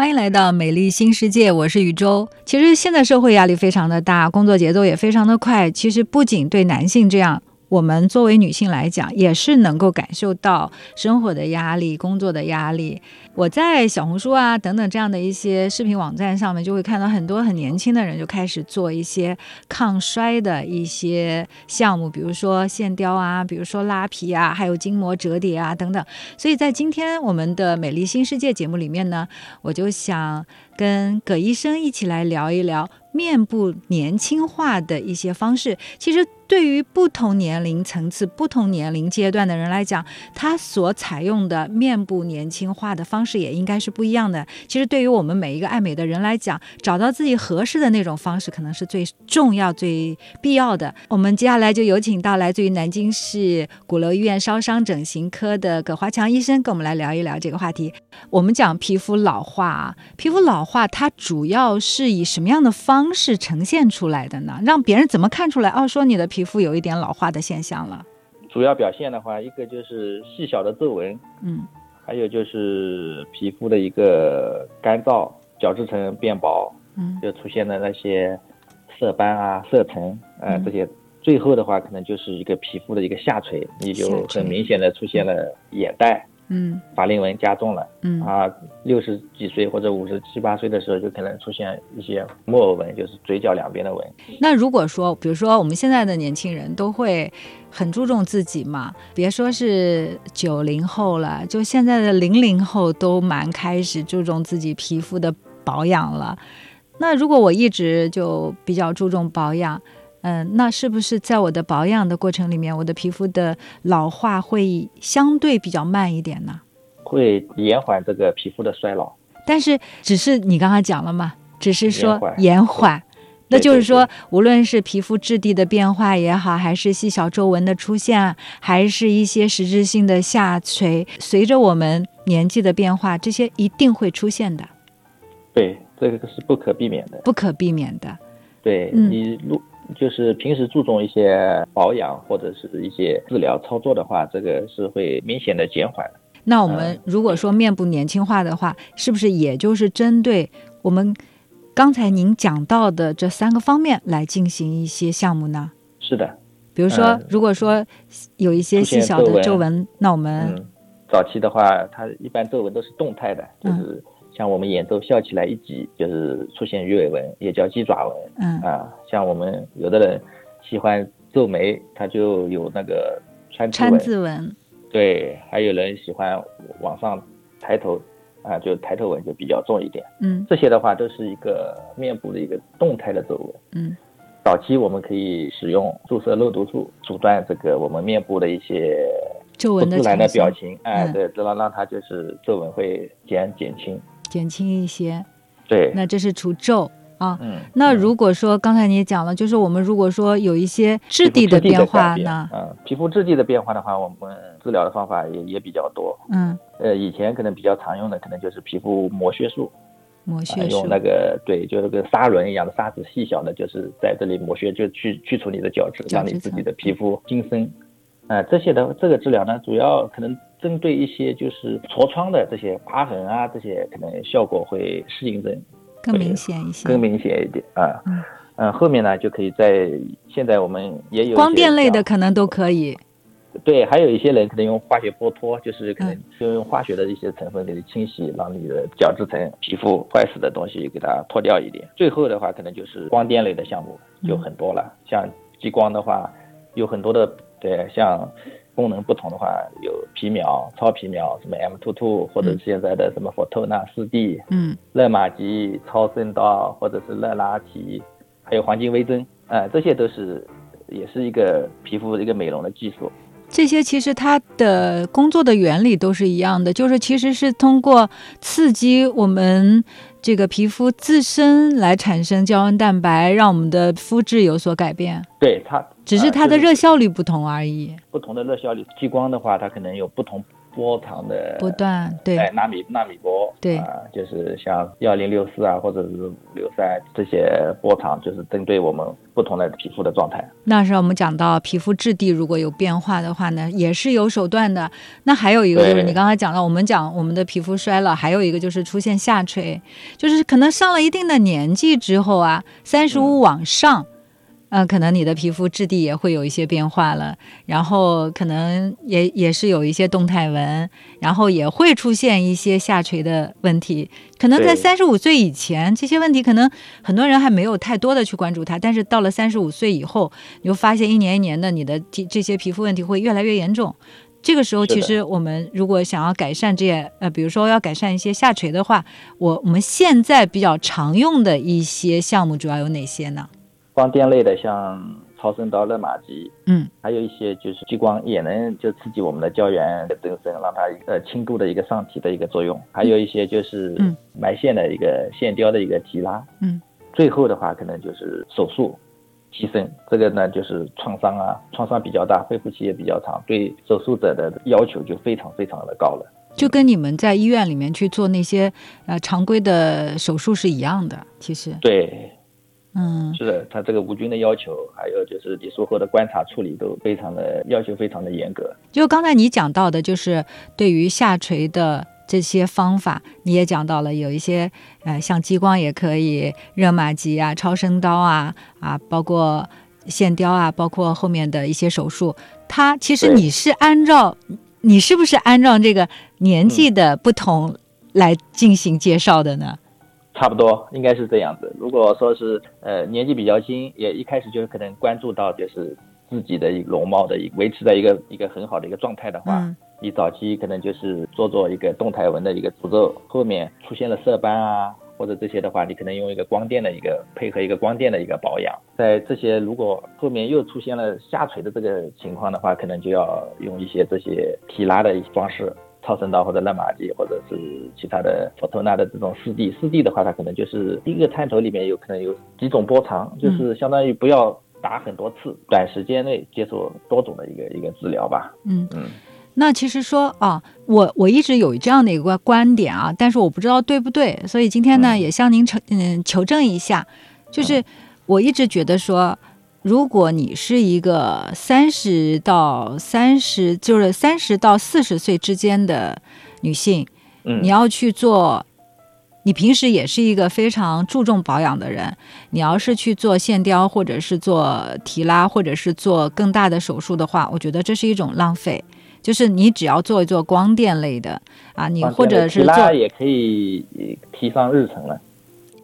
欢迎来到美丽新世界，我是宇宙。其实现在社会压力非常的大，工作节奏也非常的快。其实不仅对男性这样。我们作为女性来讲，也是能够感受到生活的压力、工作的压力。我在小红书啊等等这样的一些视频网站上面，就会看到很多很年轻的人就开始做一些抗衰的一些项目，比如说线雕啊，比如说拉皮啊，还有筋膜折叠啊等等。所以在今天我们的美丽新世界节目里面呢，我就想跟葛医生一起来聊一聊面部年轻化的一些方式。其实。对于不同年龄层次、不同年龄阶段的人来讲，他所采用的面部年轻化的方式也应该是不一样的。其实，对于我们每一个爱美的人来讲，找到自己合适的那种方式，可能是最重要、最必要的。我们接下来就有请到来自于南京市鼓楼医院烧伤整形科的葛华强医生，跟我们来聊一聊这个话题。我们讲皮肤老化啊，皮肤老化它主要是以什么样的方式呈现出来的呢？让别人怎么看出来？哦，说你的。皮肤有一点老化的现象了，主要表现的话，一个就是细小的皱纹，嗯，还有就是皮肤的一个干燥，角质层变薄，嗯，就出现了那些色斑啊、色沉，呃，这些，最后的话可能就是一个皮肤的一个下垂，你就很明显的出现了眼袋。嗯，法令纹加重了，嗯啊，六十几岁或者五十七八岁的时候，就可能出现一些木偶纹，就是嘴角两边的纹。那如果说，比如说我们现在的年轻人都会很注重自己嘛，别说是九零后了，就现在的零零后都蛮开始注重自己皮肤的保养了。那如果我一直就比较注重保养。嗯，那是不是在我的保养的过程里面，我的皮肤的老化会相对比较慢一点呢？会延缓这个皮肤的衰老，但是只是你刚刚讲了嘛，只是说延缓，那就是说，无论是皮肤质地的变化也好，还是细小皱纹的出现，还是一些实质性的下垂，随着我们年纪的变化，这些一定会出现的。对，这个是不可避免的，不可避免的。对你如。就是平时注重一些保养或者是一些治疗操作的话，这个是会明显的减缓。那我们如果说面部年轻化的话，是不是也就是针对我们刚才您讲到的这三个方面来进行一些项目呢？是的，比如说，如果说有一些细小的皱纹，那我们早期的话，它一般皱纹都是动态的，就是。像我们眼周笑起来一挤，就是出现鱼尾纹，也叫鸡爪纹。嗯啊，像我们有的人喜欢皱眉，他就有那个川川字纹。对，还有人喜欢往上抬头，啊，就抬头纹就比较重一点。嗯，这些的话都是一个面部的一个动态的皱纹。嗯，早期我们可以使用注射肉毒素阻断这个我们面部的一些皱纹的自然的表情。哎，对，让让它就是皱纹会减减轻。减轻一些，对，那这是除皱啊。嗯，那如果说刚才你也讲了，就是我们如果说有一些质地的变化呢，嗯，皮肤质地的变化的话，我们治疗的方法也也比较多。嗯，呃，以前可能比较常用的可能就是皮肤磨削术，磨削术用那个对，就是跟砂轮一样的砂子，细小的，就是在这里磨削，就去去除你的角质，让你自己的皮肤新生。啊，这些的这个治疗呢，主要可能。针对一些就是痤疮的这些疤痕啊，这些可能效果会适应症更明显一些，更明显一点啊。嗯，后面呢就可以在现在我们也有光电类的可能都可以。对，还有一些人可能用化学剥脱，就是可能就用化学的一些成分给你清洗，让你的角质层、皮肤坏死的东西给它脱掉一点。最后的话，可能就是光电类的项目就很多了，像激光的话，有很多的对像。功能不同的话，有皮秒、超皮秒，什么 M two two，或者现在的什么 Photona 四 D，嗯，热玛吉、超声刀，或者是热拉提，还有黄金微针，啊，这些都是也是一个皮肤一个美容的技术。这些其实它的工作的原理都是一样的，就是其实是通过刺激我们这个皮肤自身来产生胶原蛋白，让我们的肤质有所改变。对它，只是它的热效率不同而已。不同的热效率，激光的话，它可能有不同波长的波段对哎纳米纳米波对啊，就是像幺零六四啊，或者是五六三这些波长，就是针对我们不同的皮肤的状态。那时候我们讲到皮肤质地如果有变化的话呢，也是有手段的。那还有一个就是你刚才讲到，我们讲我们的皮肤衰老，还有一个就是出现下垂，就是可能上了一定的年纪之后啊，三十五往上。呃，可能你的皮肤质地也会有一些变化了，然后可能也也是有一些动态纹，然后也会出现一些下垂的问题。可能在三十五岁以前，这些问题可能很多人还没有太多的去关注它，但是到了三十五岁以后，你就发现一年一年的，你的这这些皮肤问题会越来越严重。这个时候，其实我们如果想要改善这些，呃，比如说要改善一些下垂的话，我我们现在比较常用的一些项目主要有哪些呢？光电类的，像超声刀、热玛吉，嗯，还有一些就是激光也能就刺激我们的胶原的增生，让它呃轻度的一个上提的一个作用。还有一些就是嗯埋线的一个线雕的一个提拉，嗯，最后的话可能就是手术。提升这个呢，就是创伤啊，创伤比较大，恢复期也比较长，对手术者的要求就非常非常的高了。就跟你们在医院里面去做那些呃常规的手术是一样的，其实，对，嗯，是的，他这个无菌的要求，还有就是你术后的观察处理都非常的要求非常的严格。就刚才你讲到的，就是对于下垂的这些方法，你也讲到了，有一些呃，像激光也可以，热玛吉啊、超声刀啊啊，包括线雕啊，包括后面的一些手术，它其实你是按照你是不是按照这个年纪的不同来进行介绍的呢？差不多应该是这样子。如果说是呃年纪比较轻，也一开始就可能关注到就是自己的一个容貌的一维持在一个一个很好的一个状态的话，嗯你早期可能就是做做一个动态纹的一个步骤，后面出现了色斑啊。或者这些的话，你可能用一个光电的一个配合一个光电的一个保养，在这些如果后面又出现了下垂的这个情况的话，可能就要用一些这些提拉的方式，超声刀或者热玛吉，或者是其他的佛托纳的这种四 D。四 D 的话，它可能就是一个探头里面有可能有几种波长，就是相当于不要打很多次，短时间内接受多种的一个一个治疗吧。嗯嗯。那其实说啊，我我一直有这样的一个观点啊，但是我不知道对不对，所以今天呢嗯也向您求嗯求证一下，就是我一直觉得说，如果你是一个三十到三十，就是三十到四十岁之间的女性，嗯你要去做。你平时也是一个非常注重保养的人，你要是去做线雕，或者是做提拉，或者是做更大的手术的话，我觉得这是一种浪费。就是你只要做一做光电类的啊，你或者是提拉做也可以提上日程了。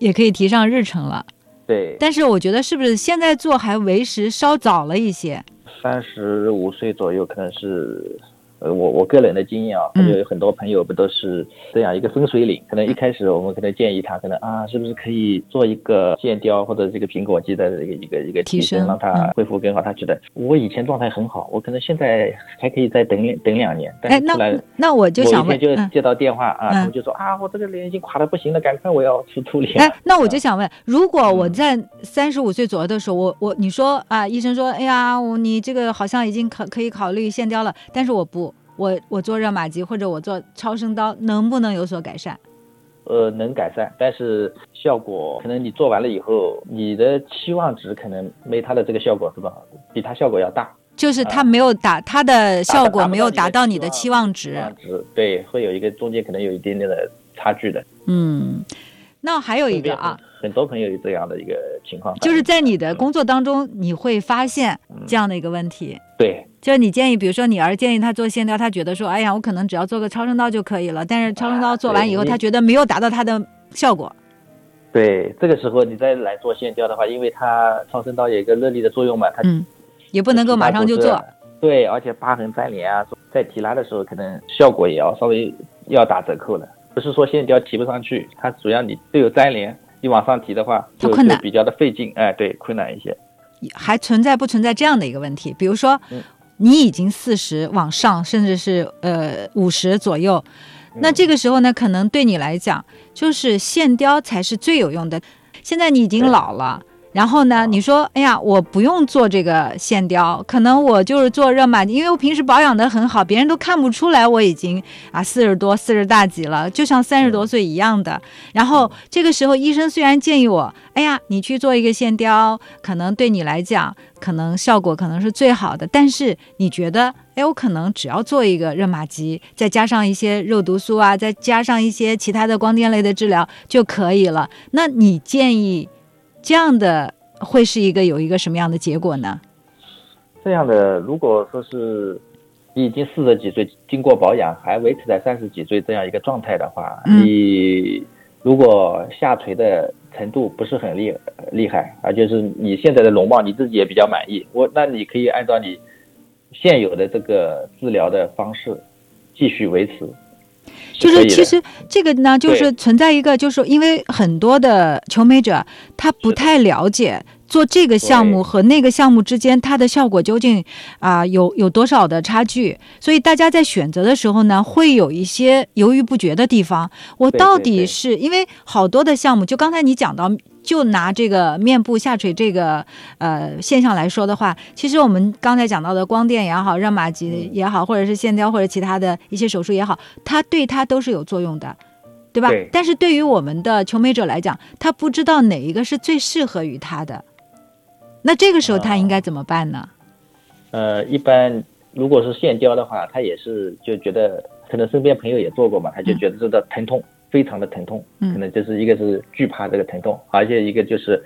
也可以提上日程了。对，但是我觉得是不是现在做还为时稍早了一些？三十五岁左右可能是。呃，我我个人的经验啊，就有很多朋友不都是这样一个分水岭？可能一开始我们可能建议他，可能啊，是不是可以做一个线雕或者这个苹果肌的一个一个一个提升，让他恢复更好。他觉得我以前状态很好，我可能现在还可以再等等两年。但哎，那是出来那我就想问，就接到电话啊，嗯他们就说啊，我这个脸已经垮的不行了，赶快我要去处理。哎，那我就想问，如果我嗯在三十五岁左右的时候，我我你说啊，医生说，哎呀，我你这个好像已经可可以考虑线雕了，但是我不，我我做热玛吉或者我做超声刀，能不能有所改善？呃，能改善，但是效果可能你做完了以后，你的期望值可能没它的这个效果是吧？比它效果要大。就是它啊没有达它的效果没有达到到你的期望期值，望值对，会有一个中间可能有一点点的差距的。嗯，那还有一个啊，很多朋友有这样的一个情况，就是在你的工作当中，你会发现嗯这样的一个问题，对就是你建议，比如说你儿建议他做线雕，他觉得说，哎呀，我可能只要做个超声刀就可以了，但是超声刀做完以后，他觉得没有达到他的效果。对，这个时候你再来做线雕的话，因为它超声刀有一个热力的作用嘛，它嗯，也不能够马上就做。。对，而且疤痕粘连啊，在提拉的时候可能效果也要稍微要打折扣了。不是说线雕提不上去，它主要你都有粘连，你往上提的话就它困难就比较的费劲，哎，对，困难一些。还存在不存在这样的一个问题？比如说嗯，你已经四十往上，甚至是呃五十左右，那这个时候呢，可能对你来讲，就是线雕才是最有用的。现在你已经老了，然后呢，你说，哎呀，我不用做这个线雕，可能我就是做热玛吉，因为我平时保养的很好，别人都看不出来我已经啊四十多、四十大几了，就像三十多岁一样的。然后这个时候，医生虽然建议我，哎呀，你去做一个线雕，可能对你来讲，可能效果可能是最好的，但是你觉得，哎，我可能只要做一个热玛吉，再加上一些肉毒素啊，再加上一些其他的光电类的治疗就可以了。那你建议？这样的会是一个有一个什么样的结果呢？这样的，如果说是你已经四十几岁，经过保养还维持在三十几岁这样一个状态的话，你如果下垂的程度不是很厉厉害，而就是你现在的容貌你自己也比较满意，我那你可以按照你现有的这个治疗的方式继续维持。就是其实这个呢，就是存在一个，就是因为很多的求美者他不太了解做这个项目和那个项目之间它的效果究竟啊有有多少的差距，所以大家在选择的时候呢，会有一些犹豫不决的地方。我到底是因为好多的项目，就刚才你讲到。就拿这个面部下垂这个呃现象来说的话，其实我们刚才讲到的光电也好，热玛吉也好，或者是线雕或者其他的一些手术也好，它对它都是有作用的，对吧？但是对于我们的求美者来讲，他不知道哪一个是最适合于他的，那这个时候他应该怎么办呢？呃，一般如果是线雕的话，他也是就觉得可能身边朋友也做过嘛，他就觉得这个疼痛。非常的疼痛，可能就是一个是惧怕这个疼痛，而且一个就是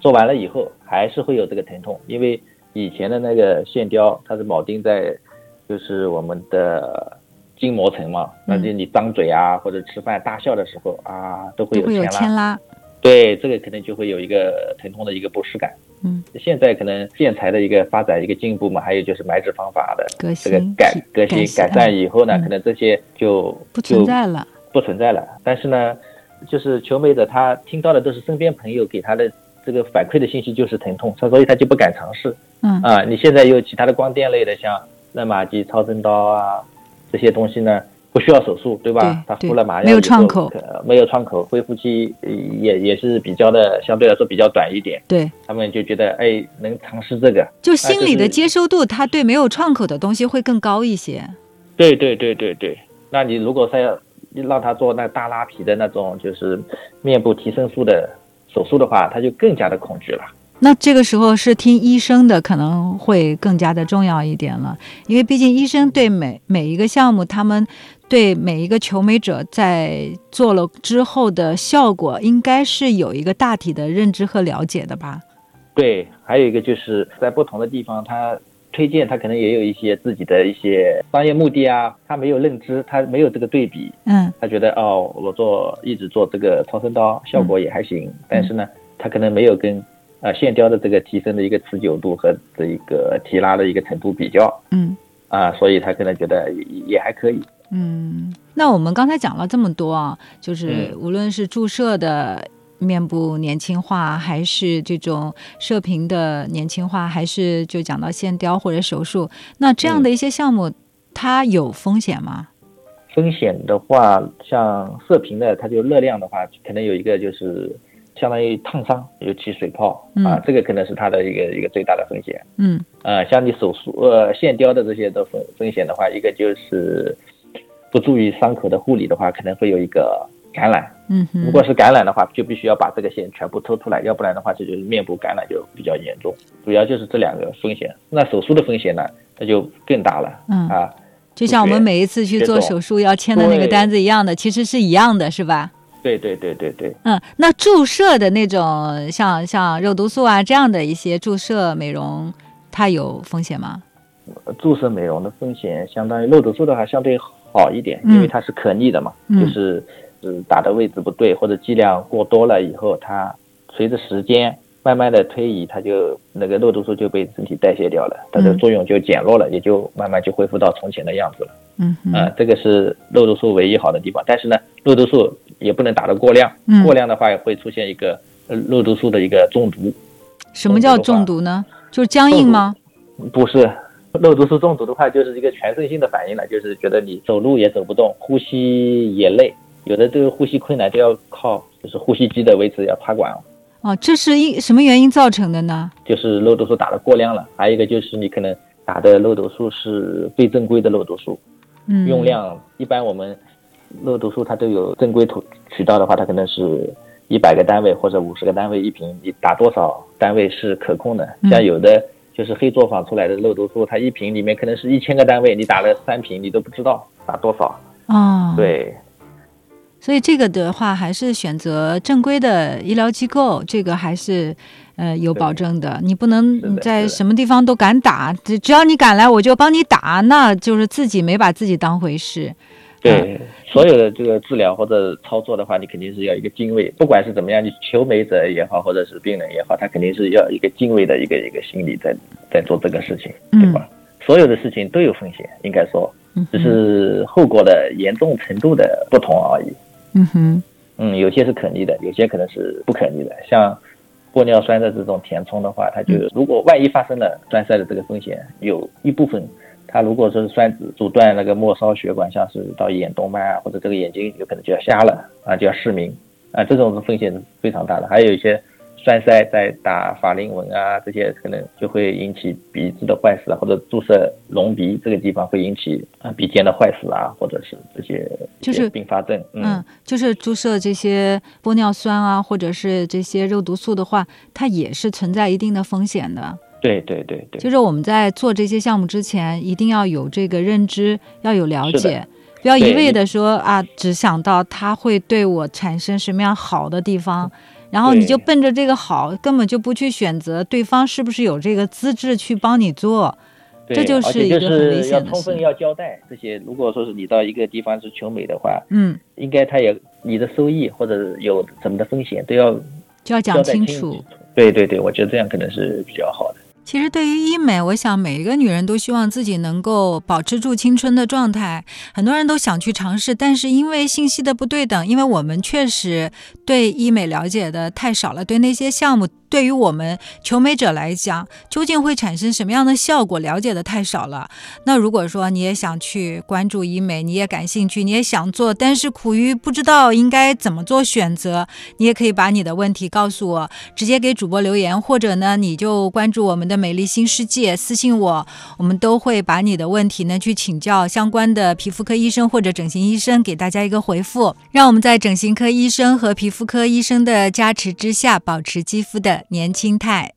做完了以后还是会有这个疼痛，因为以前的那个线雕它是铆钉在就是我们的筋膜层嘛，那就你张嘴啊或者吃饭大笑的时候啊都会有牵拉，对这个可能就会有一个疼痛的一个不适感。嗯，现在可能建材的一个发展一个进步嘛，还有就是埋置方法的这个改革新改善以后呢，可能这些就不存在了。不存在了，但是呢，就是求美者他听到的都是身边朋友给他的这个反馈的信息，就是疼痛，他所以他就不敢尝试。嗯啊，你现在有其他的光电类的，像热玛吉、超声刀啊这些东西呢，不需要手术，对吧？他敷了麻药，没有创口，没有创口，恢复期也也是比较的，相对来说比较短一点。对，他们就觉得哎，能尝试这个，就心理的接受度，他对没有创口的东西会更高一些。对对对对对，那你如果再要。让他做那大拉皮的那种，就是面部提升术的手术的话，他就更加的恐惧了。那这个时候是听医生的，可能会更加的重要一点了，因为毕竟医生对每每一个项目，他们对每一个求美者在做了之后的效果，应该是有一个大体的认知和了解的吧？对，还有一个就是在不同的地方，他。推荐他可能也有一些自己的一些商业目的啊，他没有认知，他没有这个对比，嗯，他觉得哦，我做一直做这个超声刀效果也还行，但是呢，他可能没有跟啊线雕的这个提升的一个持久度和这一个提拉的一个程度比较，嗯，啊，所以他可能觉得也还可以，嗯，那我们刚才讲了这么多啊，就是无论是注射的。面部年轻化，还是这种射频的年轻化，还是就讲到线雕或者手术，那这样的一些项目，它有风险吗？风险的话，像射频的，它就热量的话，可能有一个就是相当于烫伤，尤其水泡啊，这个可能是它的一个一个最大的风险。嗯，呃，像你手术呃线雕的这些的风风险的话，一个就是不注意伤口的护理的话，可能会有一个。感染，嗯，如果是感染的话，就必须要把这个线全部抽出来，要不然的话，这就是面部感染就比较严重。主要就是这两个风险。那手术的风险呢，那就更大了，嗯啊，就像我们每一次去做手术要签的那个单子一样的，其实是一样的，是吧？对对对对对。嗯，那注射的那种，像像肉毒素啊这样的一些注射美容，它有风险吗？注射美容的风险，相当于肉毒素的话相对好一点，因为它是可逆的嘛，就是。是打的位置不对，或者剂量过多了以后，它随着时间慢慢的推移，它就那个肉毒素就被身体代谢掉了，它的作用就减弱了，也就慢慢就恢复到从前的样子了。嗯啊，这个是肉毒素唯一好的地方，但是呢，肉毒素也不能打得过量，过量的话会出现一个肉毒素的一个中毒。什么叫中毒呢？就是僵硬吗？不是，肉毒素中毒的话就是一个全身性的反应了，就是觉得你走路也走不动，呼吸也累。有的这个呼吸困难，都要靠就是呼吸机的维持，要插管。哦，这是因什么原因造成的呢？就是肉毒素打的过量了，还有一个就是你可能打的肉毒素是非正规的肉毒素，嗯，用量一般我们肉毒素它都有正规途渠道的话，它可能是一百个单位或者五十个单位一瓶，你打多少单位是可控的。嗯像有的就是黑作坊出来的肉毒素，它一瓶里面可能是一千个单位，你打了三瓶，你都不知道打多少。哦，，对，所以这个的话还是选择正规的医疗机构，这个还是呃有保证的。你不能你在什么地方都敢打，只只要你敢来，我就帮你打，那就是自己没把自己当回事。对，所有的这个治疗或者操作的话，你肯定是要一个敬畏，不管是怎么样，你求美者也好，或者是病人也好，他肯定是要一个敬畏的一个一个心理在在做这个事情，对吧？所有的事情都有风险，应该说，嗯只是后果的严重程度的不同而已。嗯哼，嗯，有些是可逆的，有些可能是不可逆的。像玻尿酸的这种填充的话，它就如果万一发生了栓塞的这个风险，有一部分它如果说是栓子阻断那个末梢血管，像是到眼动脉啊，或者这个眼睛有可能就要瞎了啊，就要失明啊，这种风险是非常大的。还有一些栓塞在打法令纹啊，这些可能就会引起鼻子的坏死啊，或者注射隆鼻这个地方会引起啊鼻尖的坏死啊，或者是这些就是并发症。嗯，就是注射这些玻尿酸啊，或者是这些肉毒素的话，它也是存在一定的风险的。对对对对，就是我们在做这些项目之前，一定要有这个认知，要有了解，不要一味的说啊，只想到它会对我产生什么样好的地方，然后你就奔着这个好，根本就不去选择对方是不是有这个资质去帮你做。这就是一个很危是险的事要充分要交代这些。如果说是你到一个地方是求美的话，嗯，应该他也你的收益或者有什么的风险都要就要讲清楚。。对对对，我觉得这样可能是比较好的。其实对于医美，我想每一个女人都希望自己能够保持住青春的状态。很多人都想去尝试，但是因为信息的不对等，因为我们确实对医美了解的太少了，对那些项目，对于我们求美者来讲，究竟会产生什么样的效果，了解的太少了。那如果说你也想去关注医美，你也感兴趣，你也想做，但是苦于不知道应该怎么做选择，你也可以把你的问题告诉我，直接给主播留言，或者呢，你就关注我们美丽新世界，私信我，我们都会把你的问题呢去请教相关的皮肤科医生或者整形医生，给大家一个回复，让我们在整形科医生和皮肤科医生的加持之下，保持肌肤的年轻态。